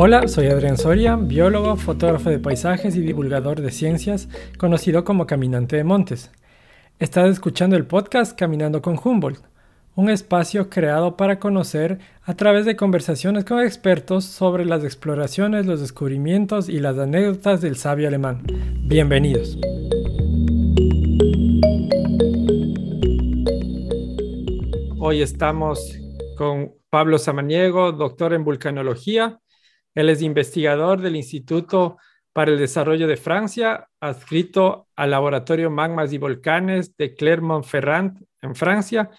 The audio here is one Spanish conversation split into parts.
Hola, soy Adrián Soria, biólogo, fotógrafo de paisajes y divulgador de ciencias, conocido como Caminante de Montes. Estás escuchando el podcast Caminando con Humboldt, un espacio creado para conocer a través de conversaciones con expertos sobre las exploraciones, los descubrimientos y las anécdotas del sabio alemán. Bienvenidos. Hoy estamos con Pablo Samaniego, doctor en vulcanología él es investigador del Instituto para el Desarrollo de Francia, adscrito al Laboratorio Magmas y Volcanes de Clermont-Ferrand en Francia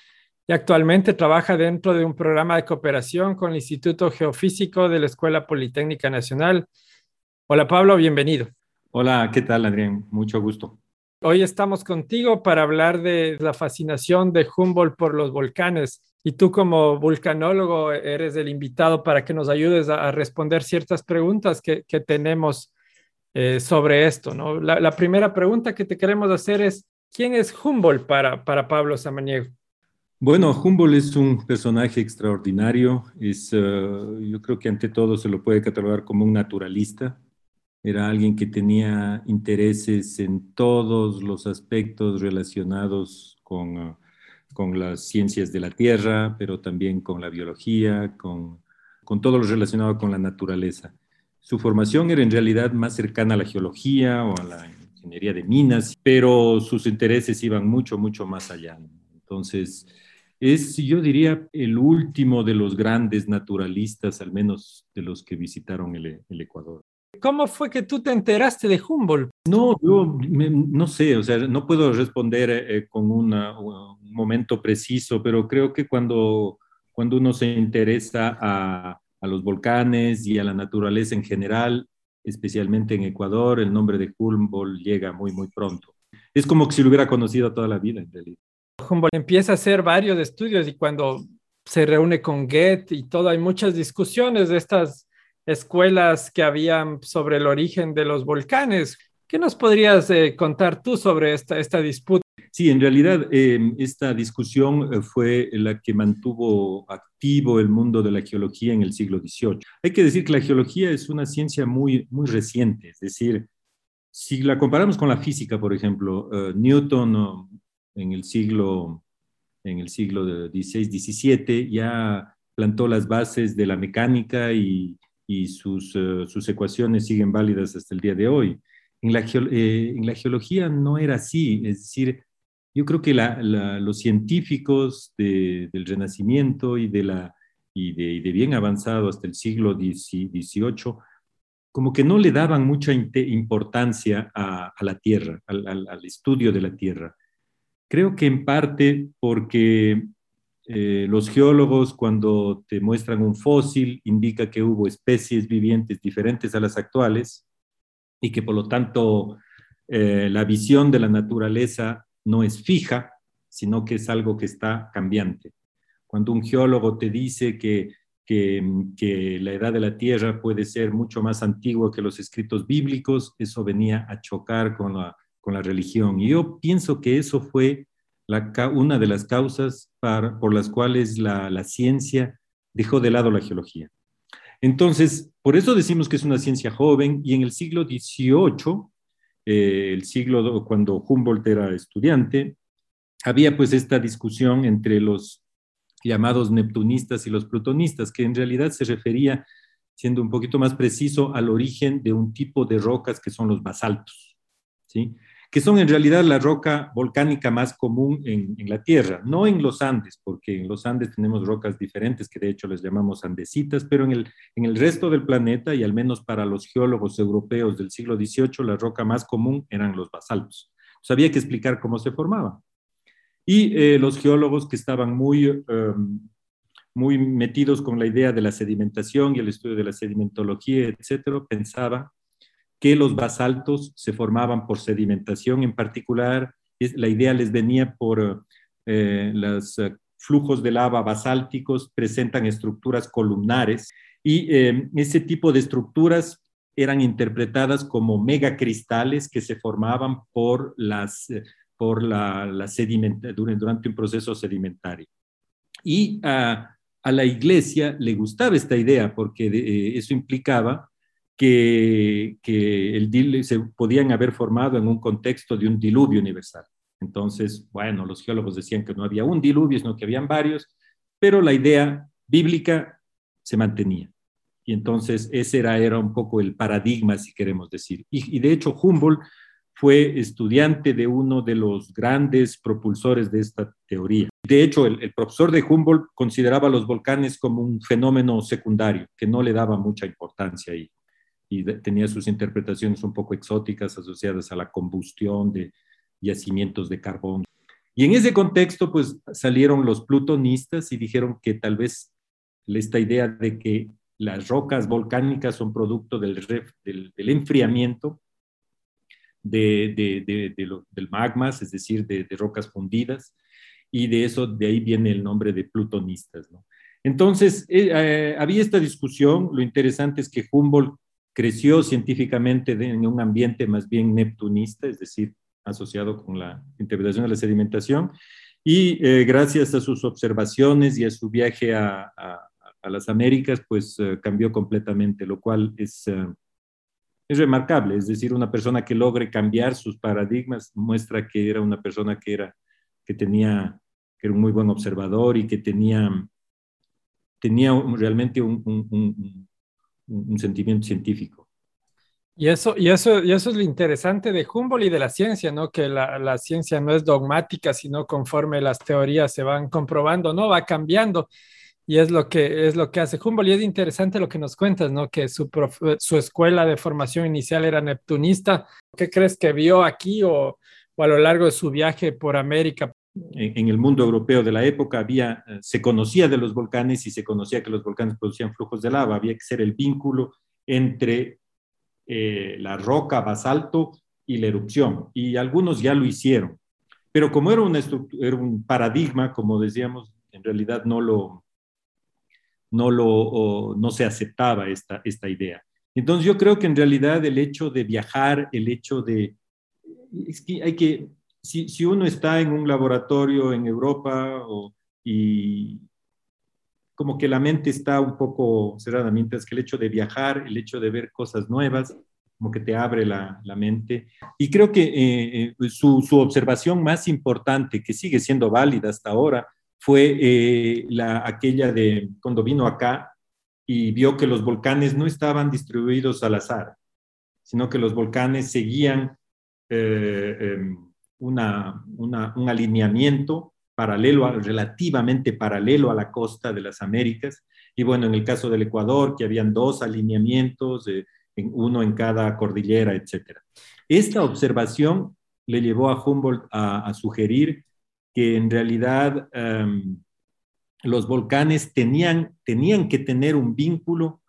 y actualmente trabaja dentro de un programa de cooperación con el Instituto Geofísico de la Escuela Politécnica Nacional. Hola Pablo, bienvenido. Hola, ¿qué tal Adrián? Mucho gusto. Hoy estamos contigo para hablar de la fascinación de Humboldt por los volcanes. Y tú como vulcanólogo eres el invitado para que nos ayudes a, responder ciertas preguntas que, tenemos eh, sobre esto. ¿no? La, primera pregunta que te queremos hacer es, ¿quién es Humboldt para, para Pablo Samaniego? Bueno, Humboldt es un personaje extraordinario. Es, eh, yo creo que ante todo se lo puede catalogar como un naturalista. Era alguien que tenía intereses en todos los aspectos relacionados con... Eh, con las ciencias de la tierra, pero también con la biología, con, con todo lo relacionado con la naturaleza. Su formación era en realidad más cercana a la geología o a la ingeniería de minas, pero sus intereses iban mucho, mucho más allá. Entonces, es, yo diría, el último de los grandes naturalistas, al menos de los que visitaron el, el Ecuador. ¿Cómo fue que tú te enteraste de Humboldt? No, yo no sé, o sea, no puedo responder eh, con una, un momento preciso, pero creo que cuando, cuando uno se interesa a, a, los volcanes y a la naturaleza en general, especialmente en Ecuador, el nombre de Humboldt llega muy, muy pronto. Es como que si lo hubiera conocido toda la vida, en realidad. Humboldt empieza a hacer varios estudios y cuando se reúne con Goethe y todo, hay muchas discusiones de estas escuelas que habían sobre el origen de los volcanes. ¿Qué nos podrías eh, contar tú sobre esta, esta disputa? Sí, en realidad em, esta discusión eh, fue la que mantuvo activo el mundo de la geología en el siglo XVIII. Hay que decir que la geología es una ciencia muy, muy reciente, es decir, si la comparamos con la física, por ejemplo, eh, Newton en el siglo en el siglo XVI, XVII ya plantó las bases de la mecánica y, sus, eh, sus ecuaciones siguen válidas hasta el día de hoy. En la geología no era así, es decir, yo creo que los científicos del Renacimiento y de, la, y de, bien avanzado hasta el siglo XVIII, como que no le daban mucha importancia a, la Tierra, al, estudio de la Tierra. Creo que en parte porque eh, los geólogos cuando te muestran un fósil indica que hubo especies vivientes diferentes a las actuales y que por lo tanto eh, la visión de la naturaleza no es fija, sino que es algo que está cambiante. Cuando un geólogo te dice que, que, la edad de la Tierra puede ser mucho más antigua que los escritos bíblicos, eso venía a chocar con la, con la religión. Y yo pienso que eso fue la, una de las causas por las cuales la, la ciencia dejó de lado la geología. Entonces, por eso decimos que es una ciencia joven y en el siglo XVIII eh, el siglo cuando Humboldt era estudiante, había pues esta discusión entre los llamados neptunistas y los plutonistas, que en realidad se refería, siendo un poquito más preciso, al origen de un tipo de rocas que son los basaltos. ¿sí? Que son en realidad la roca volcánica más común en, la Tierra, no en los Andes, porque en los Andes tenemos rocas diferentes que de hecho les llamamos andesitas, pero en el, en el resto del planeta, y al menos para los geólogos europeos del siglo XVIII, la roca más común eran los basaltos. Entonces había que explicar cómo se formaban. Y eh, los geólogos que estaban muy, em, muy metidos con la idea de la sedimentación y el estudio de la sedimentología, etcétera, pensaban que los basaltos se formaban por sedimentación en particular. La idea les venía por eh, los eh, flujos de lava basálticos, presentan estructuras columnares y eh, ese tipo de estructuras eran interpretadas como megacristales que se formaban por, las, por la, la durante un proceso sedimentario. Y ah, a la iglesia le gustaba esta idea porque eh, eso implicaba que, que el, se podían haber formado en un contexto de un diluvio universal. Entonces, bueno, los geólogos decían que no había un diluvio, sino que habían varios, pero la idea bíblica se mantenía. Y entonces ese era, era un poco el paradigma, si queremos decir. Y, y de hecho, Humboldt fue estudiante de uno de los grandes propulsores de esta teoría. De hecho, el, profesor de Humboldt consideraba los volcanes como un fenómeno secundario, que no le daba mucha importancia y, y tenía sus interpretaciones un poco exóticas asociadas a la combustión de yacimientos de carbón. Y en ese contexto, pues salieron los plutonistas y dijeron que tal vez esta idea de que las rocas volcánicas son producto del, del, del enfriamiento de, del magmas, es decir, de, rocas fundidas, y de eso, de ahí viene el nombre de plutonistas. ¿no? Entonces, eh, eh, había esta discusión, lo interesante es que Humboldt creció científicamente en un ambiente más bien neptunista, es decir, asociado con la interpretación de la sedimentación, y eh, gracias a sus observaciones y a su viaje a, las Américas, pues cambió completamente, lo cual es es remarcable, es decir, una persona que logre cambiar sus paradigmas muestra que era una persona que era que tenía que era un muy buen observador y que tenía tenía realmente un, un, un, sentimiento científico. Y eso, y, eso, y eso es lo interesante de Humboldt y de la ciencia, ¿no? Que la, la, ciencia no es dogmática, sino conforme las teorías se van comprobando, ¿no? Va cambiando y es lo que, es lo que hace Humboldt. Y es interesante lo que nos cuentas, ¿no? Que su, su escuela de formación inicial era neptunista. ¿Qué crees que vio aquí o, o a lo largo de su viaje por América? En el mundo europeo de la época había, eh, se conocía de los volcanes y se conocía que los volcanes producían flujos de lava. Había que ser el vínculo entre eh, la roca, basalto y la erupción. Y algunos ya lo hicieron. Pero como era, un paradigma, como decíamos, en realidad no lo, no, lo, no se aceptaba esta, esta idea. Entonces yo creo que en realidad el hecho de viajar, el hecho de... Es que hay que, si, si uno está en un laboratorio en Europa y como que la mente está un poco cerrada, mientras que el hecho de viajar, el hecho de ver cosas nuevas, como que te abre la, la mente. Y creo que eh, eh, su, su, observación más importante, que sigue siendo válida hasta ahora, fue eh, la, aquella de cuando vino acá y vio que los volcanes no estaban distribuidos al azar, sino que los volcanes seguían eh, una, un alineamiento paralelo, relativamente paralelo a la costa de las Américas. Y bueno, en el caso del Ecuador, que habían dos alineamientos, uno en cada cordillera, etc. Esta observación le llevó a Humboldt a, a sugerir que en realidad em, los volcanes tenían, tenían que tener un vínculo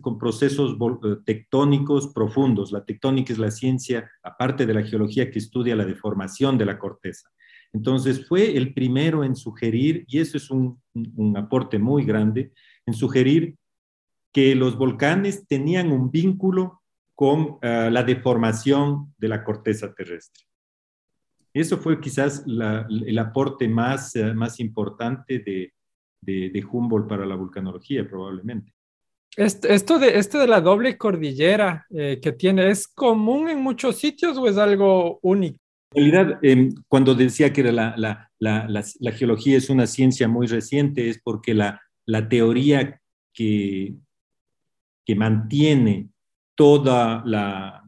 con, procesos eh, tectónicos profundos. La tectónica es la ciencia, aparte de la geología, que estudia la deformación de la corteza. Entonces fue el primero en sugerir, y eso es un, aporte muy grande, en sugerir que los volcanes tenían un vínculo con uh, la deformación de la corteza terrestre. Eso fue quizás el aporte más, eh, más importante de, de, Humboldt para la vulcanología, probablemente. Esto de, esto de la doble cordillera eh, que tiene, ¿es común en muchos sitios o es algo único? En realidad, eh, cuando decía que la, la, la, geología es una ciencia muy reciente, es porque la, teoría que, que mantiene toda la,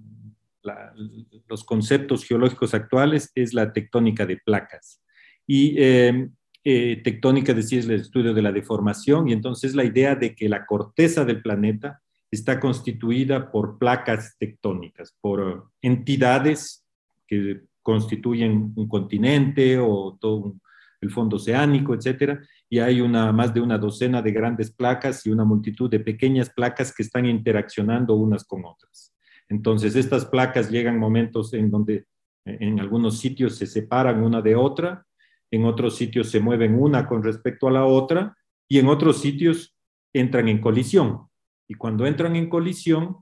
los conceptos geológicos actuales es la tectónica de placas. Y eh, eh, tectónica, decía, es el estudio de la deformación, y entonces la idea de que la corteza del planeta está constituida por placas tectónicas, por entidades que constituyen un continente o todo el fondo oceánico, etcétera, y hay una, más de una docena de grandes placas y una multitud de pequeñas placas que están interaccionando unas con otras. Entonces, estas placas llegan momentos en donde en algunos sitios se separan una de otra, en otros sitios se mueven una con respecto a la otra y en otros sitios entran en colisión. Y cuando entran en colisión,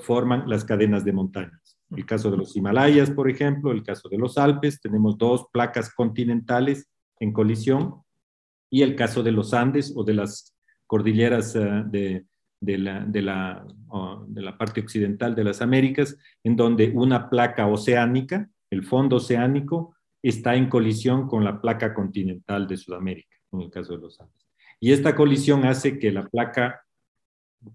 forman las cadenas de montañas. El caso de los Himalayas, por ejemplo, el caso de los Alpes, tenemos dos placas continentales en colisión y el caso de los Andes o de las cordilleras eh, de, de, la, de, la, de la parte occidental de las Américas, en donde una placa oceánica, el fondo oceánico, está en colisión con la placa continental de Sudamérica, en el caso de los Andes. Y esta colisión hace que la placa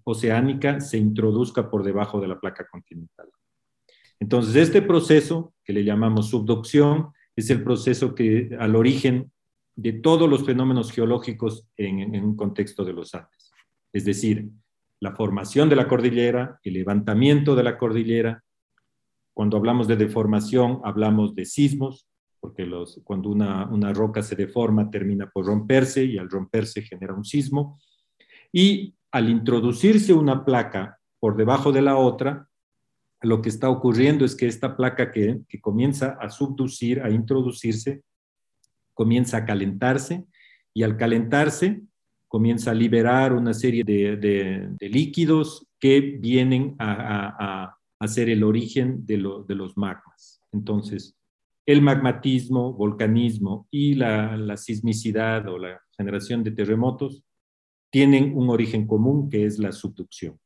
oceánica se introduzca por debajo de la placa continental. Entonces, este proceso, que le llamamos subducción, es el proceso que al origen de todos los fenómenos geológicos en, un contexto de los Andes. Es decir, la formación de la cordillera, el levantamiento de la cordillera. Cuando hablamos de deformación, hablamos de sismos, porque los, cuando una, una roca se deforma termina por romperse y al romperse genera un sismo. Y al introducirse una placa por debajo de la otra, lo que está ocurriendo es que esta placa que, que comienza a subducir, a introducirse, comienza a calentarse y al calentarse comienza a liberar una serie de, líquidos que vienen a, a, ser el origen de, de, los magmas. Entonces, el magmatismo, volcanismo y la, la sismicidad o la generación de terremotos tienen un origen común que es la subducción.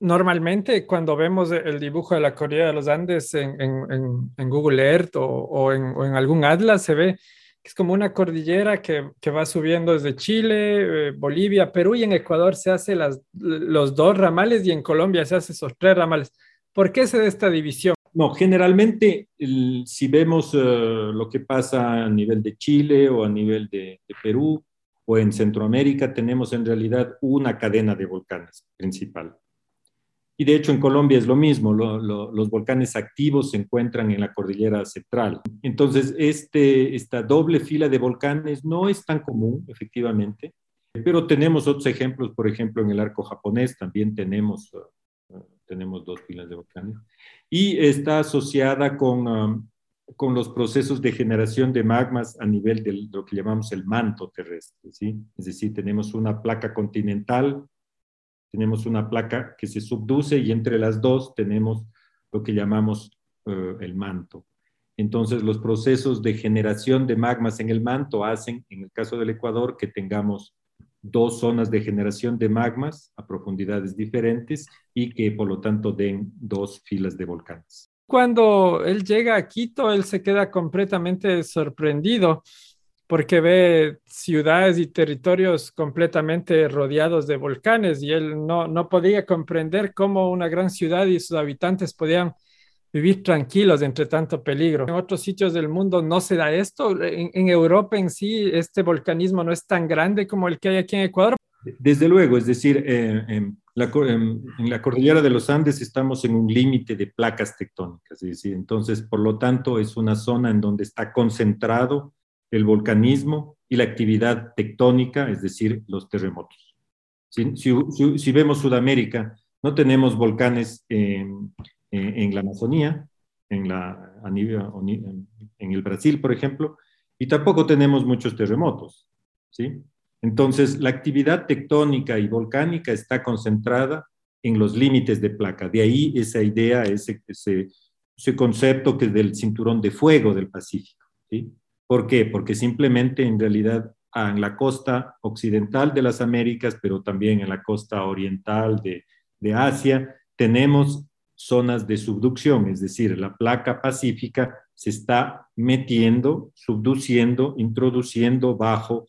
Normalmente cuando vemos el dibujo de la cordillera de los Andes en, en, Google Earth o, o, en, algún atlas se ve que es como una cordillera que, que va subiendo desde Chile, eh, Bolivia, Perú y en Ecuador se hace las, los dos ramales y en Colombia se hace esos tres ramales. ¿Por qué se da esta división? No, generalmente si vemos uh, lo que pasa a nivel de Chile o a nivel de, Perú, o en Centroamérica tenemos en realidad una cadena de volcanes principal. Y de hecho en Colombia es lo mismo, los volcanes activos se encuentran en la cordillera central. Entonces, este, esta doble fila de volcanes no es tan común, efectivamente, pero tenemos otros ejemplos, por ejemplo, en el arco japonés también tenemos, uh, tenemos dos filas de volcanes, y está asociada con, um, con los procesos de generación de magmas a nivel de lo que llamamos el manto terrestre, ¿sí? Es decir, tenemos una placa continental, tenemos una placa que se subduce y entre las dos tenemos lo que llamamos uh, el manto. Entonces, los procesos de generación de magmas en el manto hacen, en el caso del Ecuador, que tengamos dos zonas de generación de magmas a profundidades diferentes y que por lo tanto den dos filas de volcanes. Cuando él llega a Quito, él se queda completamente sorprendido porque ve ciudades y territorios completamente rodeados de volcanes y él no, no podía comprender cómo una gran ciudad y sus habitantes podían vivir tranquilos entre tanto peligro. En otros sitios del mundo no se da esto. En, en, Europa en sí, este volcanismo no es tan grande como el que hay aquí en Ecuador. Desde luego, es decir, eh, en, la, en, la, cordillera de los Andes estamos en un límite de placas tectónicas, es decir, entonces, por lo tanto, es una zona en donde está concentrado el volcanismo y la actividad tectónica, es decir, los terremotos. Si, si, si vemos Sudamérica, no tenemos volcanes en, en la Amazonía, en, la, en el Brasil, por ejemplo, y tampoco tenemos muchos terremotos, ¿sí? Entonces, la actividad tectónica y volcánica está concentrada en los límites de placa. De ahí esa idea, ese, ese, ese concepto que es del cinturón de fuego del Pacífico. ¿sí? ¿Por qué? Porque simplemente en realidad en la costa occidental de las Américas, pero también en la costa oriental de, de Asia, tenemos zonas de subducción, es decir, la placa pacífica se está metiendo, subduciendo, introduciendo bajo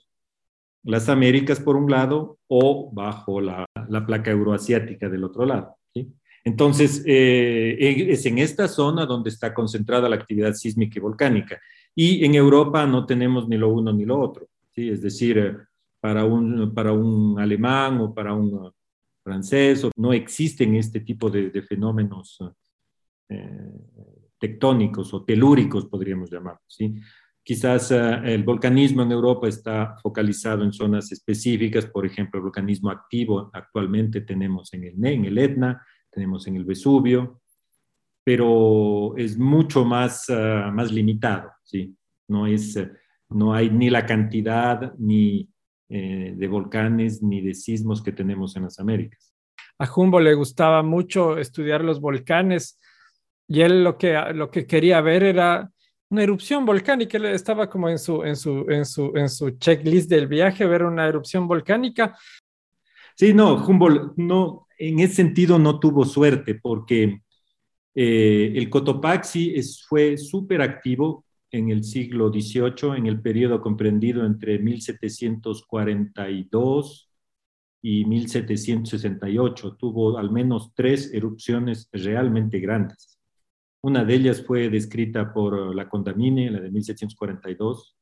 las Américas por un lado o bajo la, la placa euroasiática del otro lado. ¿sí? Entonces, eh, es en esta zona donde está concentrada la actividad sísmica y volcánica. Y en Europa no tenemos ni lo uno ni lo otro. ¿sí? Es decir, eh, para un, para un alemán o para un francés no existen este tipo de, fenómenos eh, tectónicos o telúricos, podríamos llamarlos. ¿sí? Quizás uh, el volcanismo en Europa está focalizado en zonas específicas, por ejemplo, el volcanismo activo actualmente tenemos en el, en el Etna, tenemos en el Vesubio, pero es mucho más, uh, más limitado, ¿sí? No, es, no hay ni la cantidad ni eh, de volcanes ni de sismos que tenemos en las Américas. A Humboldt le gustaba mucho estudiar los volcanes y él lo que, lo que quería ver era una erupción volcánica. Él estaba como en su, en su, en su, en su checklist del viaje, ver una erupción volcánica. Sí, no, Humboldt no, en ese sentido no tuvo suerte porque eh, el Cotopaxi es, fue súper activo en el siglo XVIII, en el periodo comprendido entre 1742 y 1768. Tuvo al menos tres erupciones realmente grandes. Una de ellas fue descrita por la Condamine, la de 1742,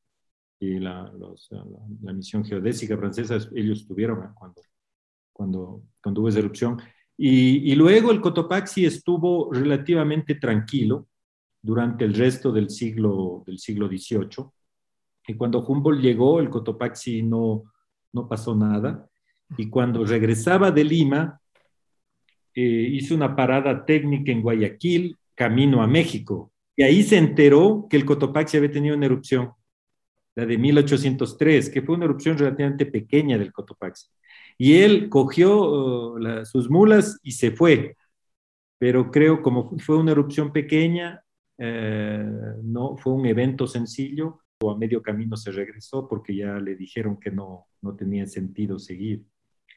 y la, misión geodésica francesa, ellos tuvieron cuando, cuando, cuando hubo esa erupción. Y, luego el Cotopaxi estuvo relativamente tranquilo durante el resto del siglo, del siglo XVIII. Y cuando Humboldt llegó, el Cotopaxi no, no pasó nada. Y cuando regresaba de Lima, eh, hizo una parada técnica en Guayaquil camino a México. Y ahí se enteró que el Cotopaxi había tenido una erupción, la de 1803, que fue una erupción relativamente pequeña del Cotopaxi. Y él cogió uh, sus mulas y se fue. Pero creo como fue una erupción pequeña, eh, no fue un evento sencillo, o a medio camino se regresó porque ya le dijeron que no, no tenía sentido seguir.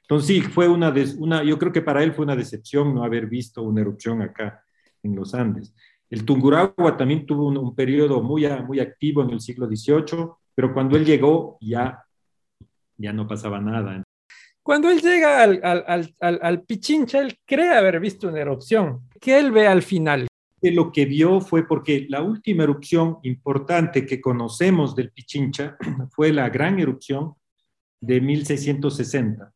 Entonces sí, fue una, una, yo creo que para él fue una decepción no haber visto una erupción acá en los Andes. El Tungurahua también tuvo un, periodo muy, muy activo en el siglo XVIII, pero cuando él llegó ya, ya no pasaba nada. Cuando él llega al, al, al, al, Pichincha, él cree haber visto una erupción. ¿Qué él ve al final? Lo que vio fue porque la última erupción importante que conocemos del Pichincha fue la gran erupción de 1660,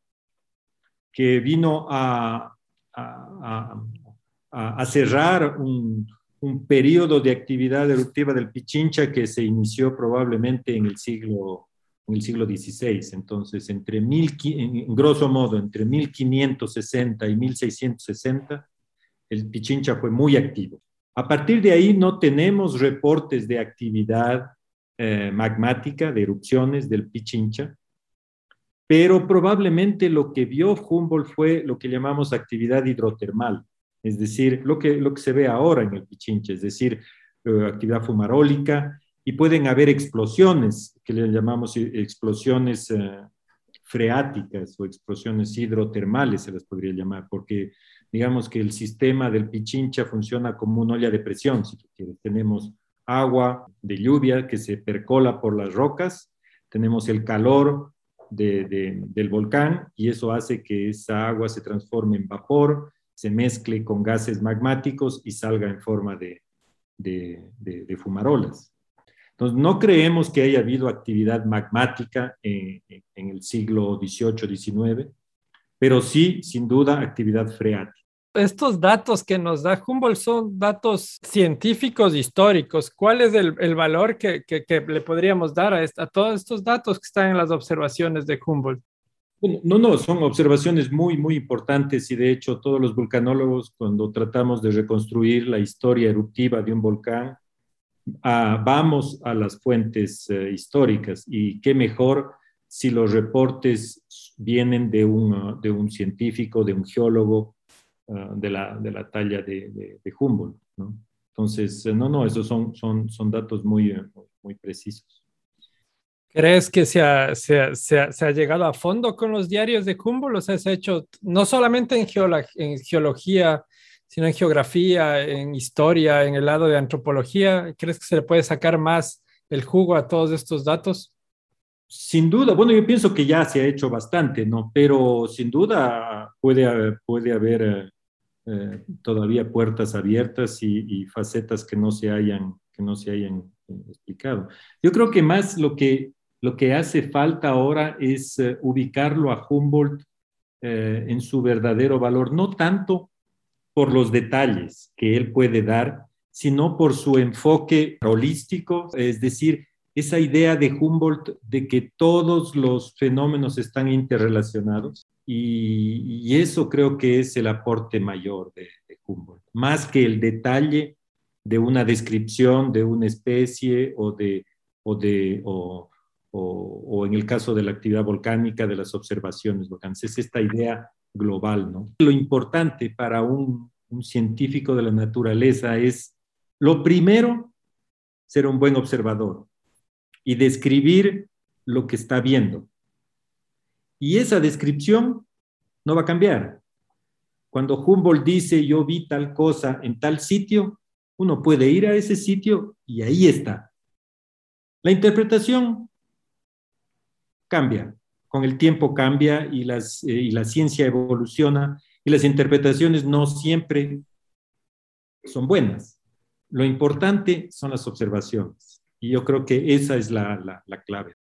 que vino a, cerrar un, un, periodo de actividad eruptiva del Pichincha que se inició probablemente en el siglo, en el siglo XVI. Entonces, entre mil, en grosso modo, entre 1560 y 1660, el Pichincha fue muy activo. A partir de ahí no tenemos reportes de actividad eh, magmática, de erupciones del Pichincha, pero probablemente lo que vio Humboldt fue lo que llamamos actividad hidrotermal es decir, lo que, lo que se ve ahora en el Pichinche, es decir, eh, actividad fumarólica, y pueden haber explosiones, que le llamamos eh, explosiones freáticas o explosiones hidrotermales, se las podría llamar, porque digamos que el sistema del Pichincha funciona como una olla de presión, si. Tenemos agua de lluvia que se percola por las rocas, tenemos el calor del volcán y eso hace que esa agua se transforme en vapor, se mezcle con gases magmáticos y salga en forma de, de, fumarolas. Entonces, no creemos que haya habido actividad magmática en, en el siglo XVIII, XIX, pero sí, sin duda, actividad freática. Estos datos que nos da Humboldt son datos científicos históricos. ¿Cuál es el, valor que, le podríamos dar a, todos estos datos que están en las observaciones de Humboldt? No, no, son observaciones muy, muy importantes y de hecho todos los vulcanólogos cuando tratamos de reconstruir la historia eruptiva de un volcán, ah, vamos a las fuentes eh, históricas y qué mejor si los reportes vienen de un científico, de un geólogo ah, de, la, de, la, talla de, de, Humboldt. ¿no? Entonces, eh, no, no, esos son, son, son datos muy, eh, muy precisos. ¿Crees que se ha, se, ha, se, ha, llegado a fondo con los diarios de Humboldt? O sea, se ha hecho no solamente en, en, geología, sino en geografía, en historia, en el lado de antropología. ¿Crees que se le puede sacar más el jugo a todos estos datos? Sin duda, bueno, yo pienso que ya se ha hecho bastante, ¿no? Pero sin duda puede, puede haber eh, todavía puertas abiertas y, facetas que no se hayan, que no se hayan eh, explicado. Yo creo que más lo que lo que hace falta ahora es eh, ubicarlo a Humboldt en su verdadero valor, no tanto por los detalles que él puede dar, sino por su enfoque holístico, es decir, esa idea de Humboldt de que todos los fenómenos están interrelacionados y, eso creo que es el aporte mayor de, Humboldt, más que el detalle de una descripción de una especie o de, o de, o, en el caso de la actividad volcánica, de las observaciones volcánicas. Es esta idea global, ¿no? Lo importante para un, científico de la naturaleza es, lo primero, ser un buen observador y describir lo que está viendo. Y esa descripción no va a cambiar. Cuando Humboldt dice yo vi tal cosa en tal sitio, uno puede ir a ese sitio y ahí está. La interpretación cambia, con el tiempo cambia y, eh, la ciencia evoluciona y las interpretaciones no siempre son buenas. Lo importante son las observaciones y yo creo que esa es la clave.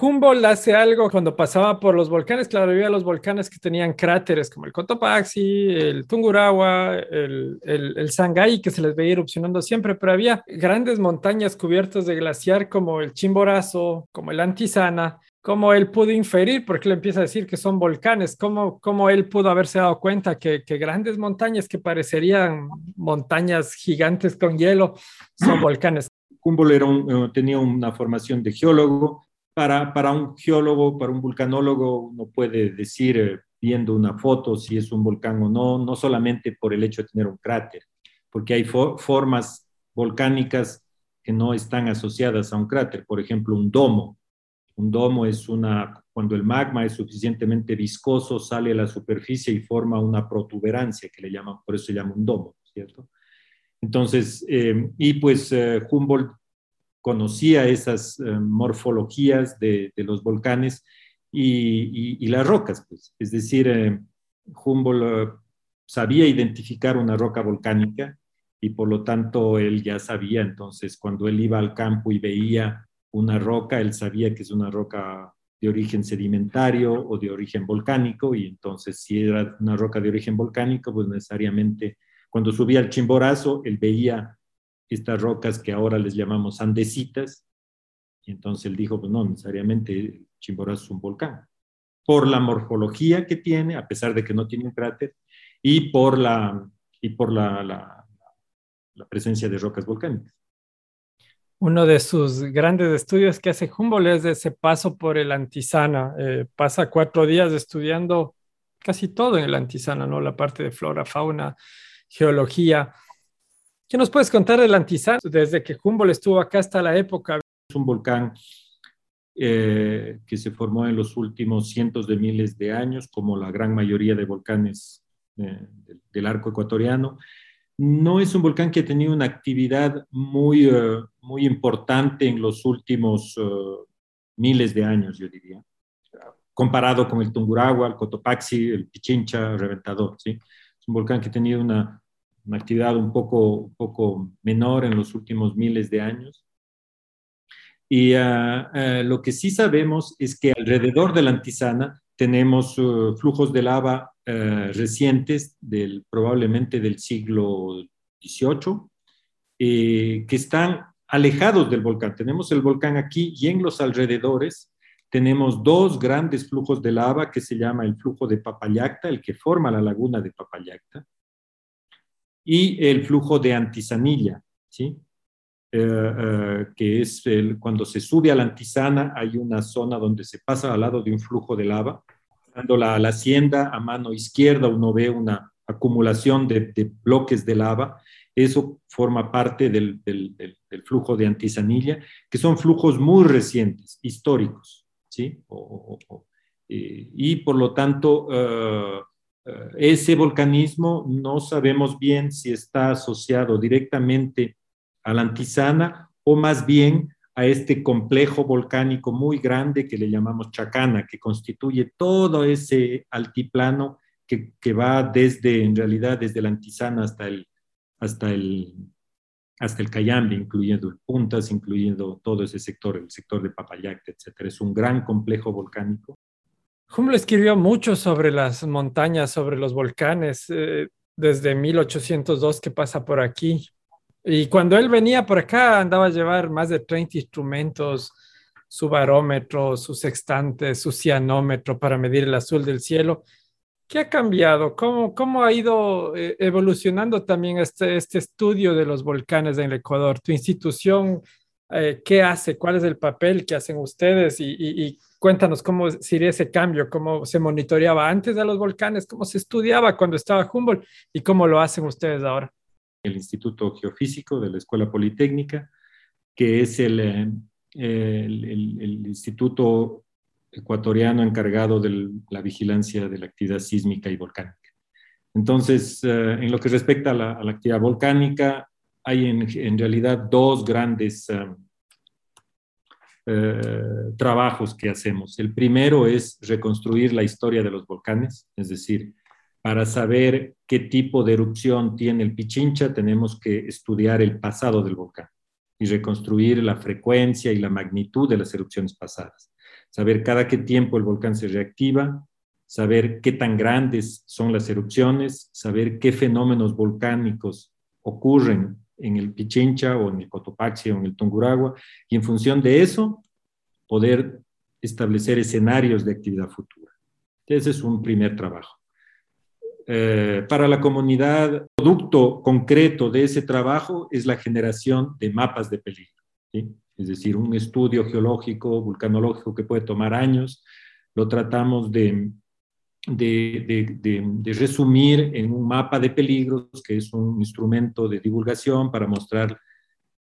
Humboldt hace algo cuando pasaba por los volcanes, claro, había los volcanes que tenían cráteres como el Cotopaxi, el Tungurahua, el, el, el, Sangay, que se les veía erupcionando siempre, pero había grandes montañas cubiertas de glaciar como el Chimborazo, como el Antisana, como él pudo inferir, porque le empieza a decir que son volcanes, cómo, cómo él pudo haberse dado cuenta que, que grandes montañas que parecerían montañas gigantes con hielo son volcanes. Humboldt un, tenía una formación de geólogo, para, para un geólogo, para un vulcanólogo, uno puede decir eh, viendo una foto si es un volcán o no, no solamente por el hecho de tener un cráter, porque hay formas volcánicas que no están asociadas a un cráter, por ejemplo, un domo. Un domo es una, cuando el magma es suficientemente viscoso, sale a la superficie y forma una protuberancia que le llaman, por eso se llama un domo, ¿cierto? Entonces, eh, y pues eh, Humboldt conocía esas eh, morfologías de, los volcanes y, las rocas, pues. Es decir, eh, Humboldt eh, sabía identificar una roca volcánica y por lo tanto él ya sabía, entonces cuando él iba al campo y veía una roca, él sabía que es una roca de origen sedimentario o de origen volcánico y entonces si era una roca de origen volcánico, pues necesariamente cuando subía al chimborazo, él veía estas rocas que ahora les llamamos andesitas, y entonces él dijo, pues no, necesariamente Chimborazo es un volcán, por la morfología que tiene, a pesar de que no tiene un cráter, y por la, y por la, la, presencia de rocas volcánicas. Uno de sus grandes estudios que hace Humboldt es ese paso por el Antisana. Eh, pasa cuatro días estudiando casi todo en el Antisana, ¿no? La parte de flora, fauna, geología. ¿Qué nos puedes contar del Antizán desde que Humboldt estuvo acá hasta la época? Es un volcán eh, que se formó en los últimos cientos de miles de años, como la gran mayoría de volcanes eh, del arco ecuatoriano. No es un volcán que ha tenido una actividad muy, eh, muy importante en los últimos miles de años, yo diría, comparado con el Tungurahua, el Cotopaxi, el Pichincha, el Reventador. ¿sí? Es un volcán que ha tenido una una actividad un poco, poco menor en los últimos miles de años. Y ah, ah, lo que sí sabemos es que alrededor de la Antisana tenemos uh, flujos de lava uh, recientes, del, probablemente del siglo XVIII, eh, que están alejados del volcán. Tenemos el volcán aquí y en los alrededores tenemos dos grandes flujos de lava que se llama el flujo de Papayacta, el que forma la laguna de Papayacta, y el flujo de antisanilla, ¿sí? Eh, eh, que es el, cuando se sube a la antisana, hay una zona donde se pasa al lado de un flujo de lava. Cuando la, la hacienda a mano izquierda uno ve una acumulación de, de bloques de lava. Eso forma parte del, del, del, flujo de antisanilla, que son flujos muy recientes, históricos, ¿sí? Eh, y por lo tanto, eh, ese volcanismo no sabemos bien si está asociado directamente a la antisana o más bien a este complejo volcánico muy grande que le llamamos Chacana, que constituye todo ese altiplano que, va desde, en realidad, desde la antisana hasta el, hasta el, hasta el Cayambe, incluyendo puntas, incluyendo todo ese sector, el sector de Papayacta, etc. Es un gran complejo volcánico Humboldt escribió mucho sobre las montañas, sobre los volcanes, eh, desde 1802 que pasa por aquí. Y cuando él venía por acá andaba a llevar más de 30 instrumentos, su barómetro, su sextante, su cianómetro para medir el azul del cielo. ¿Qué ha cambiado? ¿Cómo, cómo ha ido eh, evolucionando también este, este estudio de los volcanes en el Ecuador? ¿Tu institución eh, qué hace? ¿Cuál es el papel que hacen ustedes? y, y Cuéntanos cómo sería ese cambio, cómo se monitoreaba antes de los volcanes, cómo se estudiaba cuando estaba Humboldt y cómo lo hacen ustedes ahora. El Instituto Geofísico de la Escuela Politécnica que es el, eh, Instituto Ecuatoriano encargado de la vigilancia de la actividad sísmica y volcánica. Entonces, eh, en lo que respecta a la, actividad volcánica, hay en, realidad dos grandes trabajos que hacemos. El primero es reconstruir la historia de los volcanes, es decir, para saber qué tipo de erupción tiene el Pichincha, tenemos que estudiar el pasado del volcán y reconstruir la frecuencia y la magnitud de las erupciones pasadas. Saber cada qué tiempo el volcán se reactiva, saber qué tan grandes son las erupciones, saber qué fenómenos volcánicos ocurren en el Pichincha o en el Cotopaxi o en el Tunguragua, y en función de eso poder establecer escenarios de actividad futura. Ese es un primer trabajo. Eh, para la comunidad, producto concreto de ese trabajo es la generación de mapas de peligro. Es decir, un estudio geológico, vulcanológico que puede tomar años, lo tratamos de, de, resumir en un mapa de peligros, que es un instrumento de divulgación para mostrar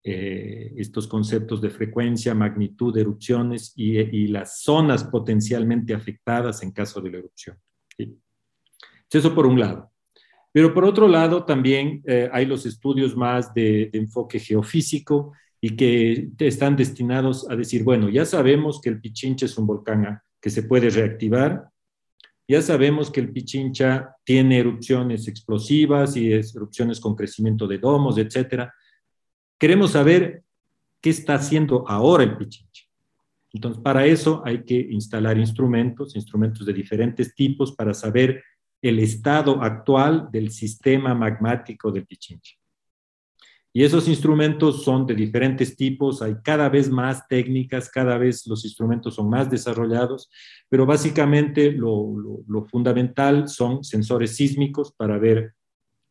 eh, estos conceptos de frecuencia, magnitud de erupciones y, las zonas potencialmente afectadas en caso de la erupción. Eso por un lado. Pero por otro lado, también eh, hay los estudios más de, enfoque geofísico y que están destinados a decir, bueno, ya sabemos que el Pichincha es un volcán que se puede reactivar, ya sabemos que el Pichincha tiene erupciones explosivas y erupciones con crecimiento de domos, etcétera. Queremos saber qué está haciendo ahora el Pichincha. Entonces, para eso hay que instalar instrumentos, instrumentos de diferentes tipos para saber el estado actual del sistema magmático del Pichincha. Y esos instrumentos son de diferentes tipos, hay cada vez más técnicas, cada vez los instrumentos son más desarrollados, pero básicamente lo, fundamental son sensores sísmicos para ver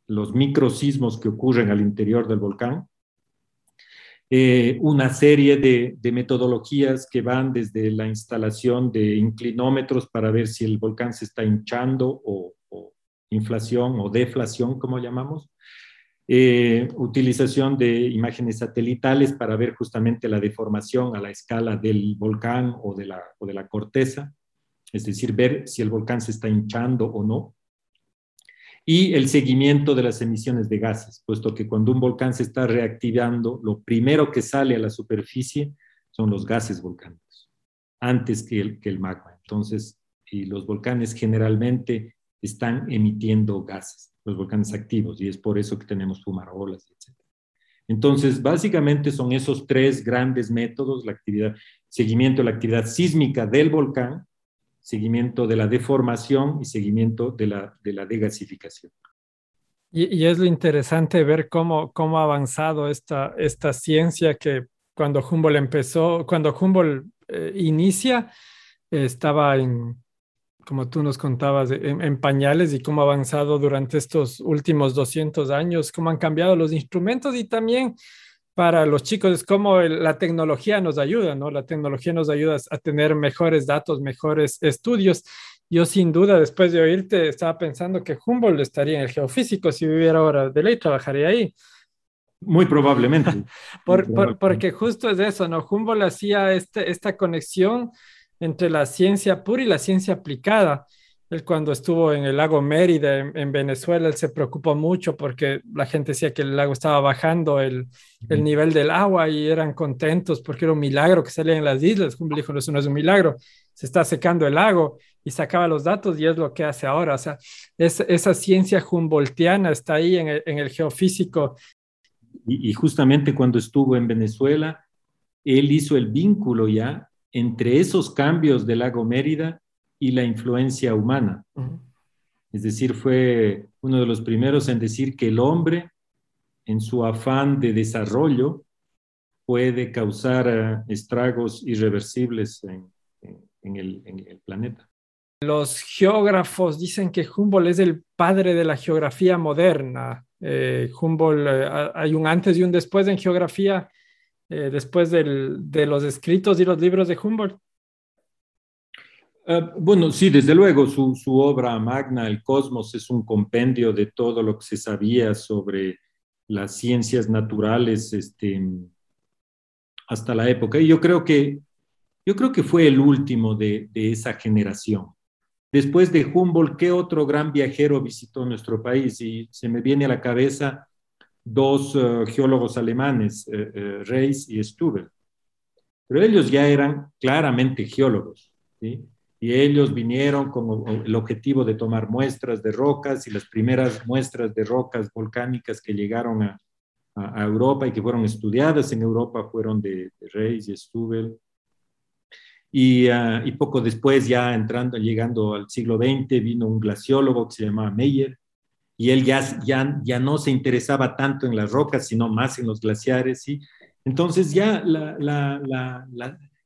los microsismos que ocurren al interior del volcán, eh, una serie de, de, metodologías que van desde la instalación de inclinómetros para ver si el volcán se está hinchando o, inflación o deflación, como llamamos, eh, utilización de imágenes satelitales para ver justamente la deformación a la escala del volcán o de la, o de la corteza, es decir, ver si el volcán se está hinchando o no. Y el seguimiento de las emisiones de gases, puesto que cuando un volcán se está reactivando, lo primero que sale a la superficie son los gases volcánicos, antes que el, que el magma. Entonces, y los volcanes generalmente están emitiendo gases, los volcanes activos, y es por eso que tenemos fumarolas, etc. Entonces, básicamente son esos tres grandes métodos, la actividad, seguimiento de la actividad sísmica del volcán, seguimiento de la deformación y seguimiento de la, de la degasificación. Y, es lo interesante ver cómo, cómo ha avanzado esta, esta ciencia que cuando Humboldt empezó, cuando Humboldt eh, inicia, estaba en, como tú nos contabas, en, pañales y cómo ha avanzado durante estos últimos 200 años, cómo han cambiado los instrumentos y también para los chicos es cómo la tecnología nos ayuda, ¿no? La tecnología nos ayuda a tener mejores datos, mejores estudios. Yo sin duda, después de oírte, estaba pensando que Humboldt estaría en el geofísico si viviera ahora de ley, trabajaría ahí. Muy probablemente. porque justo es eso, ¿no? Humboldt hacía este, esta conexión entre la ciencia pura y la ciencia aplicada. Él cuando estuvo en el lago Mérida, en, Venezuela, él se preocupó mucho porque la gente decía que el lago estaba bajando el, el, nivel del agua y eran contentos porque era un milagro que salía en las islas. Humboldt dijo, no, eso no es un milagro, se está secando el lago y sacaba los datos y es lo que hace ahora. O sea, es, esa ciencia humboldtiana está ahí en el, en el geofísico. Y, y justamente cuando estuvo en Venezuela, él hizo el vínculo ya entre esos cambios del lago Mérida y la influencia humana. Es decir, fue uno de los primeros en decir que el hombre, en su afán de desarrollo, puede causar eh, estragos irreversibles en, el, planeta. Los geógrafos dicen que Humboldt es el padre de la geografía moderna. Eh, Humboldt, eh, hay un antes y un después en geografía eh, después de los escritos y los libros de Humboldt? Eh, bueno, sí, desde luego, su, obra magna, El Cosmos, es un compendio de todo lo que se sabía sobre las ciencias naturales este, hasta la época. Y yo creo que, yo creo que fue el último de, de esa generación. Después de Humboldt, ¿qué otro gran viajero visitó nuestro país? Y se me viene a la cabeza dos uh, geólogos alemanes, uh, uh, Reis y Stubel. Pero ellos ya eran claramente geólogos, ¿sí? Y ellos vinieron con el objetivo de tomar muestras de rocas y las primeras muestras de rocas volcánicas que llegaron a, a, a Europa y que fueron estudiadas en Europa fueron de, de Reis y Stubel. Y, uh, y, poco después, ya entrando, llegando al siglo XX, vino un glaciólogo que se llamaba Meyer, y él ya, ya, ya no se interesaba tanto en las rocas, sino más en los glaciares. ¿sí? Entonces ya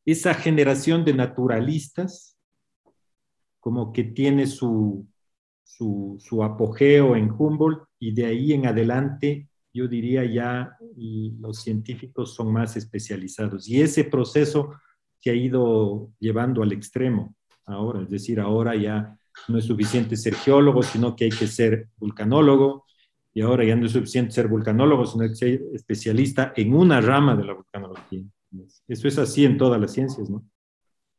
esa generación de naturalistas como que tiene su, su, su, apogeo en Humboldt y de ahí en adelante yo diría ya los científicos son más especializados. Y ese proceso se ha ido llevando al extremo ahora, es decir, ahora ya no es suficiente ser geólogo, sino que hay que ser vulcanólogo, y ahora ya no es suficiente ser vulcanólogo, sino que ser especialista en una rama de la vulcanología. Eso es así en todas las ciencias, ¿no?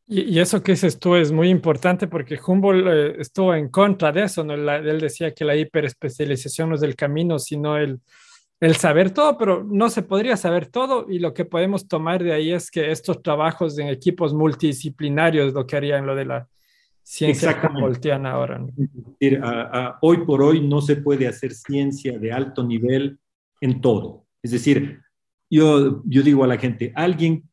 Y, eso que dices tú es muy importante porque Humboldt eh, estuvo en contra de eso, ¿no? Él decía que la hiperespecialización no es el camino, sino el, el saber todo, pero no se podría saber todo y lo que podemos tomar de ahí es que estos trabajos en equipos multidisciplinarios lo que harían lo de la ciencia voltean ahora. ¿no? A, a, hoy por hoy no se puede hacer ciencia de alto nivel en todo. Es decir, yo, yo digo a la gente, alguien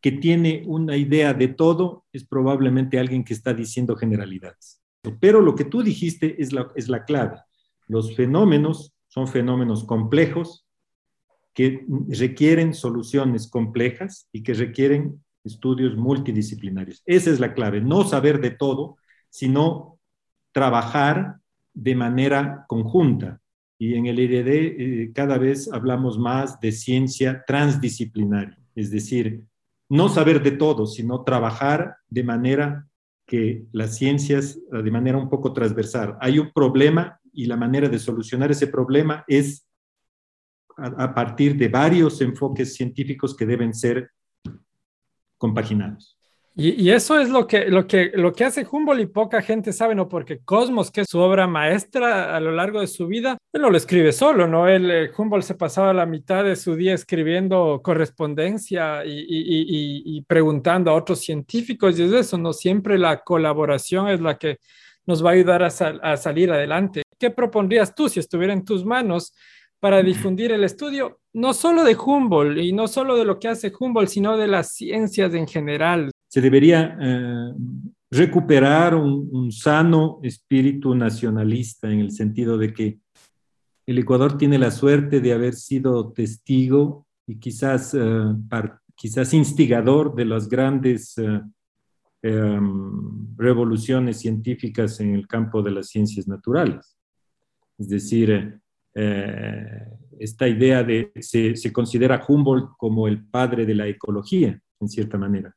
que tiene una idea de todo es probablemente alguien que está diciendo generalidades. Pero lo que tú dijiste es la, es la clave. Los fenómenos son fenómenos complejos que requieren soluciones complejas y que requieren estudios multidisciplinarios. Esa es la clave, no saber de todo, sino trabajar de manera conjunta. Y en el IRD eh, cada vez hablamos más de ciencia transdisciplinaria, es decir, no saber de todo, sino trabajar de manera que las ciencias, de manera un poco transversal. Hay un problema y la manera de solucionar ese problema es a partir de varios enfoques científicos que deben ser compaginados. Y, eso es lo que, lo, que, lo que hace Humboldt y poca gente sabe, ¿no? Porque Cosmos, que es su obra maestra a lo largo de su vida, él no lo escribe solo, ¿no? Él, eh, Humboldt se pasaba la mitad de su día escribiendo correspondencia y, preguntando a otros científicos, y es eso, ¿no? Siempre la colaboración es la que nos va a ayudar a salir adelante. ¿Qué propondrías tú si estuviera en tus manos para difundir el estudio, no solo de Humboldt y no solo de lo que hace Humboldt, sino de las ciencias en general. Se debería eh, recuperar un, un, sano espíritu nacionalista en el sentido de que el Ecuador tiene la suerte de haber sido testigo y quizás, eh, par, quizás instigador de las grandes eh, revoluciones científicas en el campo de las ciencias naturales. Es decir, eh, esta idea de, se, se, considera Humboldt como el padre de la ecología, en cierta manera.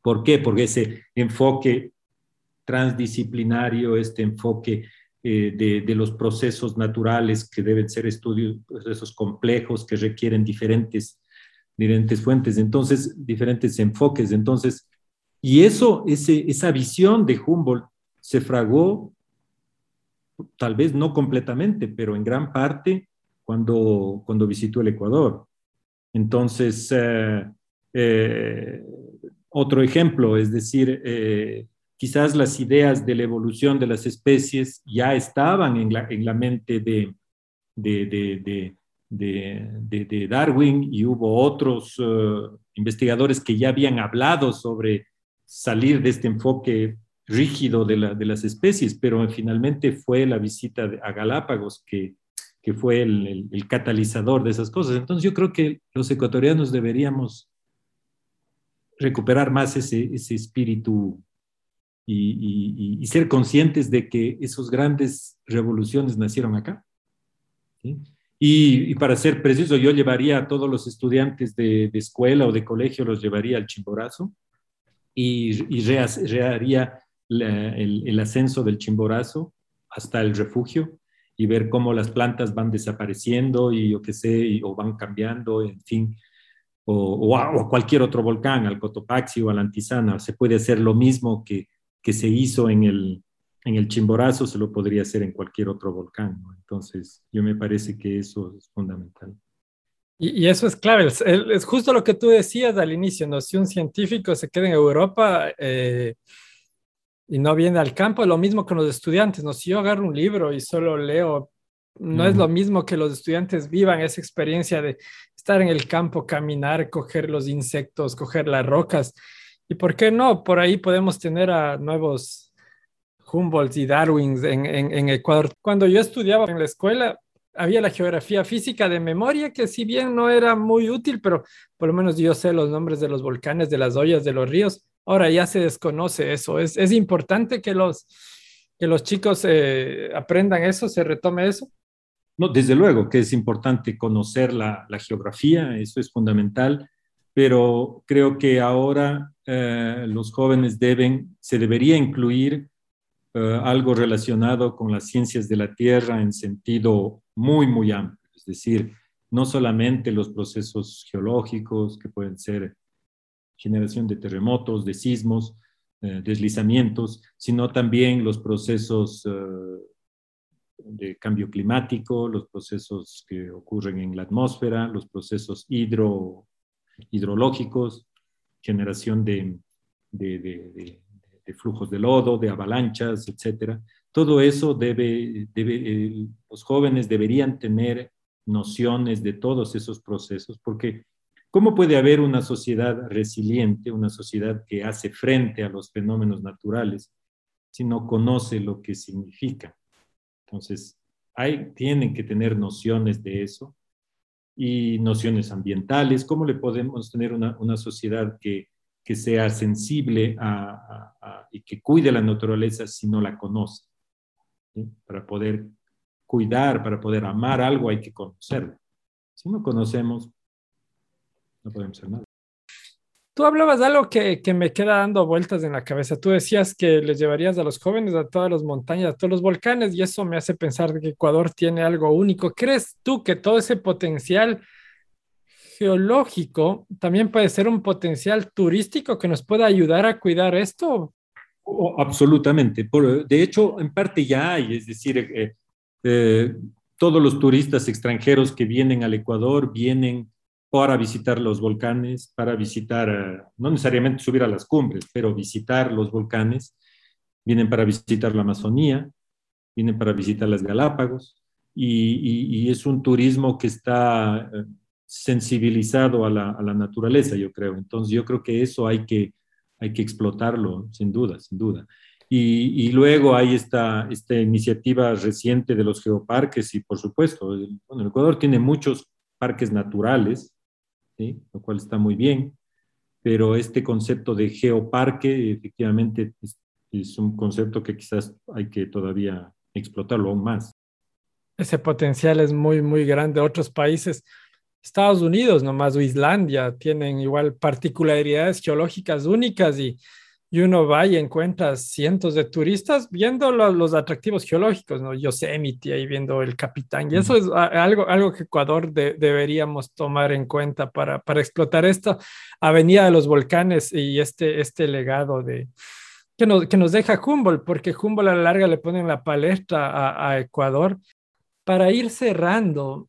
¿Por qué? Porque ese enfoque transdisciplinario, este enfoque eh, de, de, los procesos naturales que deben ser estudios, procesos complejos que requieren diferentes, diferentes fuentes, entonces, diferentes enfoques. Entonces, y eso, ese, esa visión de Humboldt se fragó tal vez no completamente, pero en gran parte cuando, cuando visitó el Ecuador. Entonces, eh, eh, otro ejemplo, es decir, eh, quizás las ideas de la evolución de las especies ya estaban en la, en la mente de, de, de, de, Darwin y hubo otros investigadores que ya habían hablado sobre salir de este enfoque rígido de, la, de, las especies, pero finalmente fue la visita a Galápagos que, que fue el, el, el, catalizador de esas cosas. Entonces yo creo que los ecuatorianos deberíamos recuperar más ese, ese espíritu y, y, y, ser conscientes de que esas grandes revoluciones nacieron acá. ¿sí? Y, y, para ser preciso, yo llevaría a todos los estudiantes de, de escuela o de colegio, los llevaría al Chimborazo y, reharía la, el, el, ascenso del Chimborazo hasta el refugio y ver cómo las plantas van desapareciendo y yo qué sé, y, o van cambiando, en fin, o, cualquier otro volcán, al Cotopaxi o al Antizana. Se puede hacer lo mismo que, que se hizo en el, en el Chimborazo, se lo podría hacer en cualquier otro volcán. Entonces, yo me parece que eso es fundamental. Y, eso es clave, es, justo lo que tú decías al inicio, ¿no? Si un científico se queda en Europa eh, y no viene al campo, es lo mismo con los estudiantes, ¿no? Si yo agarro un libro y solo leo, no es lo mismo que los estudiantes vivan esa experiencia de estar en el campo, caminar, coger los insectos, coger las rocas. ¿Y por qué no? Por ahí podemos tener a nuevos Humboldt y Darwin en, en, Ecuador. Cuando yo estudiaba en la escuela, había la geografía física de memoria, que si bien no era muy útil, pero por lo menos yo sé los nombres de los volcanes, de las ollas, de los ríos. Ahora ya se desconoce eso. Es, es importante que los, que los chicos eh, aprendan eso, se retome eso. No, desde luego que es importante conocer la, geografía, eso es fundamental, pero creo que ahora eh, los jóvenes deben, se debería incluir eh, algo relacionado con las ciencias de la Tierra en sentido muy, muy amplio, es decir, no solamente los procesos geológicos que pueden ser generación de terremotos, de sismos, eh, deslizamientos, sino también los procesos de cambio climático, los procesos que ocurren en la atmósfera, los procesos hidro, hidrológicos, generación de, de, flujos de lodo, de avalanchas, etc. Todo eso debe, debe los jóvenes deberían tener nociones de todos esos procesos, porque ¿cómo puede haber una sociedad resiliente, una sociedad que hace frente a los fenómenos naturales, si no conoce lo que significa? Entonces, hay, tienen que tener nociones de eso y nociones ambientales. ¿Cómo le podemos tener una, sociedad que, que, sea sensible a, y que cuide la naturaleza si no la conoce? Para poder cuidar, para poder amar algo hay que conocerlo. Si no conocemos, no podemos hacer nada. Tú hablabas de algo que, que, me queda dando vueltas en la cabeza. Tú decías que les llevarías a los jóvenes a todas las montañas, a todos los volcanes, y eso me hace pensar que Ecuador tiene algo único. ¿Crees tú que todo ese potencial geológico también puede ser un potencial turístico que nos pueda ayudar a cuidar esto? Oh, absolutamente. de hecho, en parte ya hay, es decir, eh, eh, todos los turistas extranjeros que vienen al Ecuador vienen para visitar los volcanes, para visitar, eh, no necesariamente subir a las cumbres, pero visitar los volcanes. Vienen para visitar la Amazonía, vienen para visitar las Galápagos y, es un turismo que está eh, sensibilizado a la, naturaleza, yo creo. Entonces yo creo que eso hay que, hay que explotarlo, sin duda, sin duda. Y, luego hay esta, esta iniciativa reciente de los geoparques y por supuesto, bueno, el Ecuador tiene muchos parques naturales, lo cual está muy bien, pero este concepto de geoparque efectivamente es, un concepto que quizás hay que todavía explotarlo aún más. Ese potencial es muy, muy grande. Otros países, Estados Unidos nomás o Islandia, tienen igual particularidades geológicas únicas y y uno va y encuentra cientos de turistas viendo los, atractivos geológicos, ¿no? Yosemite ahí viendo el Capitán. Y eso es algo, algo que Ecuador deberíamos tomar en cuenta para, para explotar esta avenida de los volcanes y este, este legado de, que, nos, que nos deja Humboldt, porque Humboldt a la larga le ponen la palestra a, a Ecuador. Para ir cerrando,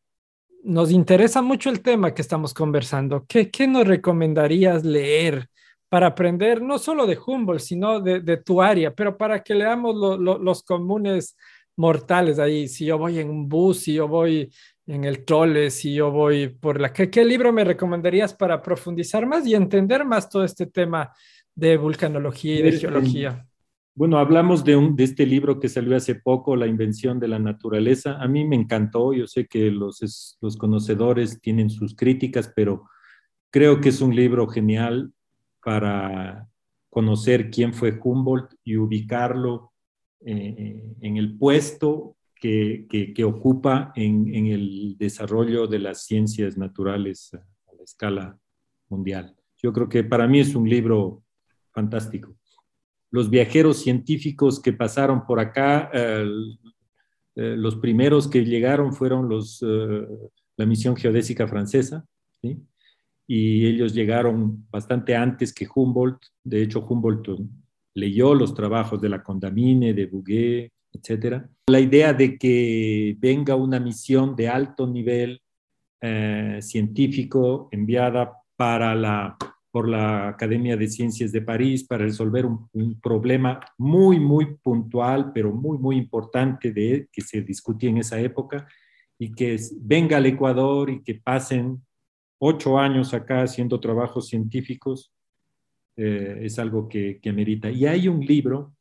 nos interesa mucho el tema que estamos conversando. ¿Qué, qué nos recomendarías leer? Para aprender no solo de Humboldt, sino de, tu área, pero para que leamos los comunes mortales ahí. Si yo voy en un bus, si yo voy en el trole, si yo voy por la... ¿Qué, qué libro me recomendarías para profundizar más y entender más todo este tema de vulcanología y de geología? Bueno, hablamos de, un, de este libro que salió hace poco, La invención de la naturaleza. A mí me encantó, yo sé que los, los conocedores tienen sus críticas, pero creo que es un libro genial para conocer quién fue Humboldt y ubicarlo eh, en el puesto que, que, ocupa en, el desarrollo de las ciencias naturales a la escala mundial. Yo creo que para mí es un libro fantástico. Los viajeros científicos que pasaron por acá, eh, eh, los primeros que llegaron fueron los, la misión geodésica francesa. Y ellos llegaron bastante antes que Humboldt. De hecho, Humboldt leyó los trabajos de la Condamine, de Bouguer, etc. La idea de que venga una misión de alto nivel eh, científico enviada para la, por la Academia de Ciencias de París para resolver un, un, problema muy, muy puntual, pero muy, muy importante de, que se discutía en esa época, y que venga al Ecuador y que pasen ocho años acá haciendo trabajos científicos eh, es algo que, que merita. Y hay un libro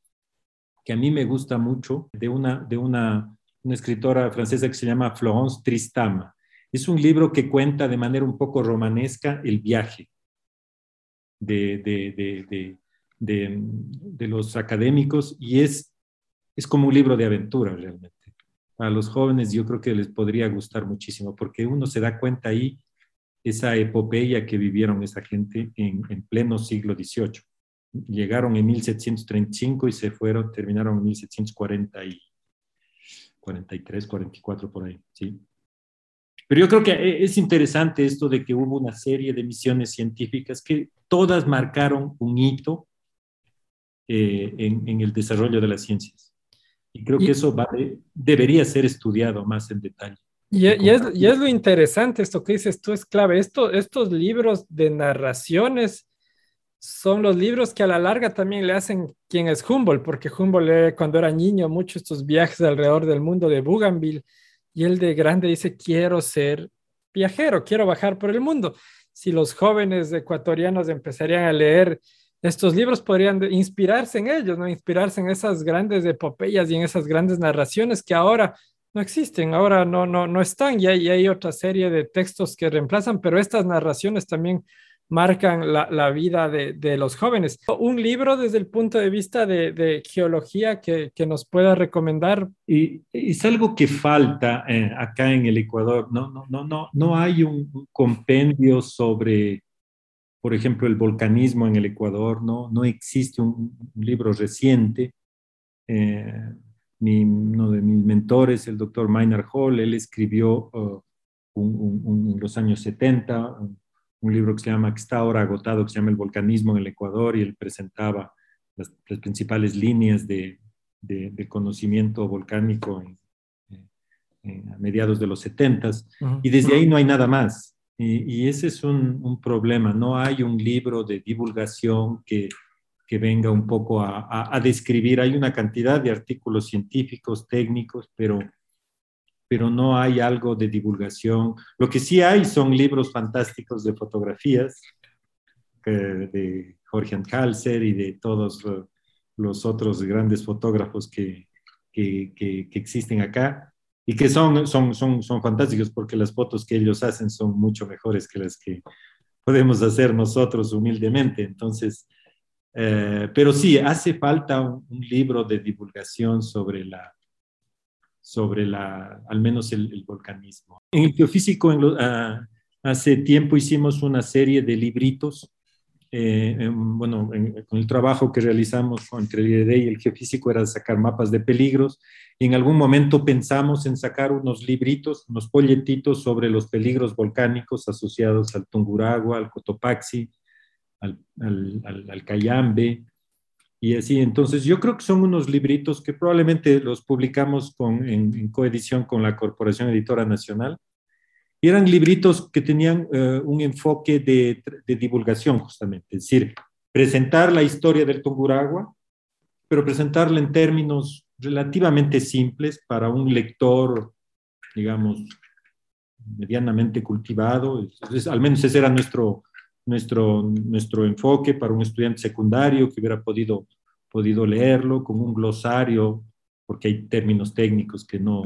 que a mí me gusta mucho de una, de una, una escritora francesa que se llama Florence Tristama. Es un libro que cuenta de manera un poco romanesca el viaje de, de, de, de los académicos y es, es como un libro de aventura realmente. A los jóvenes yo creo que les podría gustar muchísimo porque uno se da cuenta ahí esa epopeya que vivieron esa gente en, en pleno siglo XVIII. Llegaron en 1735 y se fueron, terminaron en 1740 y 43, 44 por ahí, ¿sí? Pero yo creo que e, es interesante esto de que hubo una serie de misiones científicas que todas marcaron un hito eh, en, en, el desarrollo de las ciencias. Y creo que eso vale, debería ser estudiado más en detalle. Y, y, es, y, es, lo interesante esto que dices tú, es clave. Esto, estos libros de narraciones son los libros que a la larga también le hacen quien es Humboldt, porque Humboldt cuando era niño mucho estos viajes alrededor del mundo de Bougainville y él de grande dice, quiero ser viajero, quiero bajar por el mundo. Si los jóvenes ecuatorianos empezarían a leer estos libros, podrían inspirarse en ellos, ¿no? Inspirarse en esas grandes epopeyas y en esas grandes narraciones que ahora no existen, ahora no, no, no están y hay, hay otra serie de textos que reemplazan, pero estas narraciones también marcan la, vida de, los jóvenes. Un libro desde el punto de vista de, geología que, que, nos pueda recomendar. Y es algo que falta eh, acá en el Ecuador. No, no, no, no, no hay un, compendio sobre, por ejemplo, el volcanismo en el Ecuador. No, no existe un, un libro reciente. Eh, mi, uno de mis mentores, el doctor Maynard Hall, él escribió uh, un, un, en los años 70 un, un, libro que se llama, que está ahora agotado, que se llama El volcanismo en el Ecuador, y él presentaba las, las principales líneas de, de, de, conocimiento volcánico en, en, a mediados de los 70 uh -huh. y desde ahí no hay nada más. Y, y ese es un problema, no hay un libro de divulgación que que venga un poco a, a, describir. Hay una cantidad de artículos científicos, técnicos, pero, pero no hay algo de divulgación. Lo que sí hay son libros fantásticos de fotografías eh, de Jorge Anhalser y de todos los otros grandes fotógrafos que, que, que existen acá y que son, son, son, son fantásticos porque las fotos que ellos hacen son mucho mejores que las que podemos hacer nosotros humildemente. Entonces, eh, pero sí, hace falta un, libro de divulgación sobre la, sobre la, al menos el, el volcanismo. En el geofísico, uh, hace tiempo hicimos una serie de libritos. Eh, en, bueno, en, con el trabajo que realizamos entre el IED y el geofísico era sacar mapas de peligros. Y en algún momento pensamos en sacar unos libritos, unos folletitos sobre los peligros volcánicos asociados al Tunguragua, al Cotopaxi, al, al, al, al Cayambe, y así. Entonces, yo creo que son unos libritos que probablemente los publicamos con, en, coedición con la Corporación Editora Nacional. Y eran libritos que tenían uh, un enfoque de, de, divulgación, justamente, es decir, presentar la historia del Tunguragua, pero presentarla en términos relativamente simples para un lector, digamos, medianamente cultivado. Entonces, al menos ese era nuestro, nuestro, nuestro enfoque para un estudiante secundario que hubiera podido, podido leerlo con un glosario, porque hay términos técnicos que no,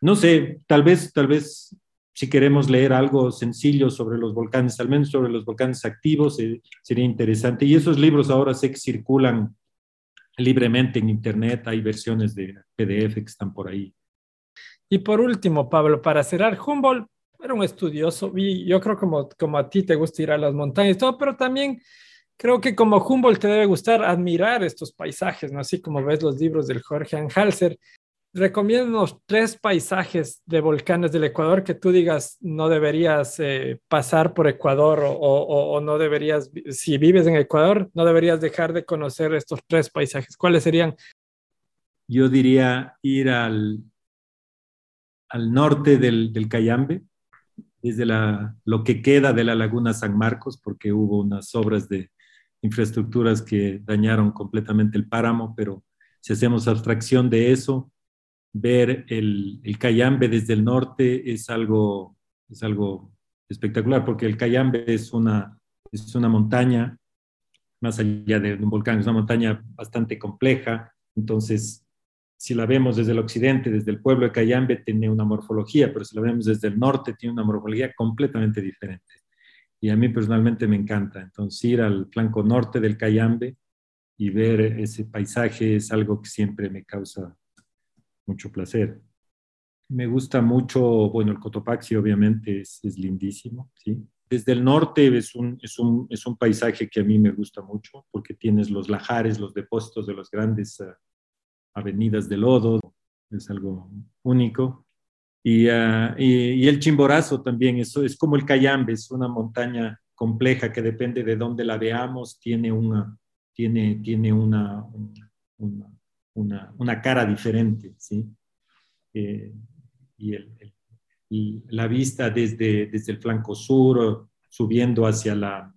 no sé, tal vez, tal vez si queremos leer algo sencillo sobre los volcanes, al menos sobre los volcanes activos, eh, sería interesante. Y esos libros ahora sé que circulan libremente en Internet, hay versiones de PDF que están por ahí. Y por último, Pablo, para cerrar, Humboldt era un estudioso y yo creo como, como a ti te gusta ir a las montañas y todo, pero también creo que como Humboldt te debe gustar admirar estos paisajes, ¿no? Así como ves los libros del Jorge Anhalser. recomiéndanos tres paisajes de volcanes del Ecuador que tú digas no deberías eh, pasar por Ecuador o, no deberías, si vives en Ecuador, no deberías dejar de conocer estos tres paisajes. ¿Cuáles serían? Yo diría ir al, al norte del, del Cayambe, desde la, lo que queda de la laguna San Marcos, porque hubo unas obras de infraestructuras que dañaron completamente el páramo, pero si hacemos abstracción de eso, ver el, el Cayambe desde el norte es algo, es algo espectacular, porque el Cayambe es una, es una montaña, más allá de un volcán, es una montaña bastante compleja, entonces si la vemos desde el occidente, desde el pueblo de Cayambe, tiene una morfología, pero si la vemos desde el norte, tiene una morfología completamente diferente. Y a mí personalmente me encanta. Entonces, ir al flanco norte del Cayambe y ver ese paisaje es algo que siempre me causa mucho placer. Me gusta mucho, bueno, el Cotopaxi obviamente es, lindísimo, ¿sí? Desde el norte es un, es, un, es un, paisaje que a mí me gusta mucho porque tienes los lajares, los depósitos de los grandes uh, avenidas de lodo, es algo único. Y, uh, y, el Chimborazo también, eso es como el Cayambe, es una montaña compleja que depende de dónde la veamos, tiene una, tiene, tiene una, una cara diferente, ¿sí? Eh, y, la vista desde, desde el flanco sur, subiendo hacia la,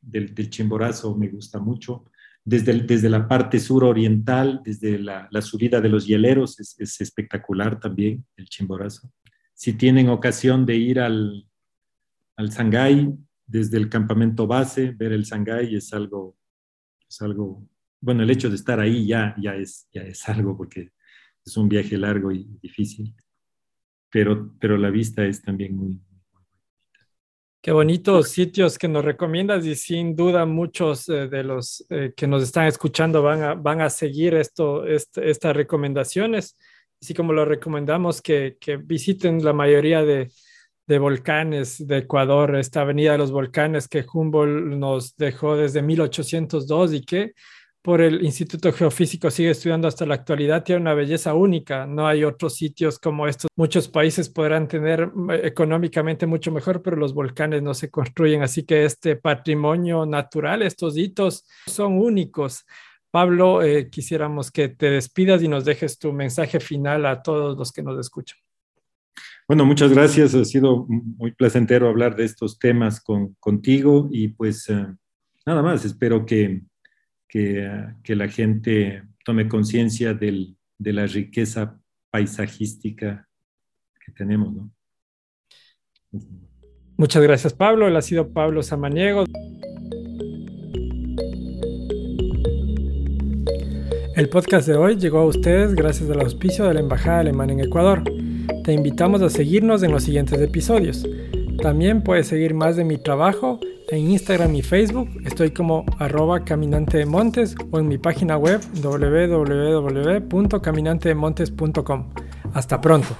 del Chimborazo me gusta mucho. Desde, desde la parte sur oriental, desde la, la subida de los hieleros, es, es, espectacular también el Chimborazo. Si tienen ocasión de ir al, al Sangay, desde el campamento base, ver el Sangay es algo, es algo bueno, el hecho de estar ahí ya, ya, es, ya es algo porque es un viaje largo y difícil, pero, pero la vista es también muy... Qué bonitos sitios que nos recomiendas y sin duda muchos eh, de los eh, que nos están escuchando van a, van a seguir esto, estas recomendaciones, así como lo recomendamos que, que visiten la mayoría de, de volcanes de Ecuador, esta avenida de los volcanes que Humboldt nos dejó desde 1802 y que por el Instituto Geofísico sigue estudiando hasta la actualidad, tiene una belleza única. No hay otros sitios como estos. Muchos países podrán tener eh, económicamente mucho mejor, pero los volcanes no se construyen. Así que este patrimonio natural, estos hitos son únicos. Pablo, eh, quisiéramos que te despidas y nos dejes tu mensaje final a todos los que nos escuchan. Bueno, muchas gracias. Ha sido muy placentero hablar de estos temas con, contigo y pues eh, nada más, espero que que, la gente tome conciencia de la riqueza paisajística que tenemos. ¿no? Muchas gracias, Pablo. Él ha sido Pablo Samaniego. El podcast de hoy llegó a ustedes gracias al auspicio de la Embajada Alemana en Ecuador. Te invitamos a seguirnos en los siguientes episodios. También puedes seguir más de mi trabajo en Instagram y Facebook estoy como arroba caminante de montes o en mi página web www.caminantedemontes.com. Hasta pronto.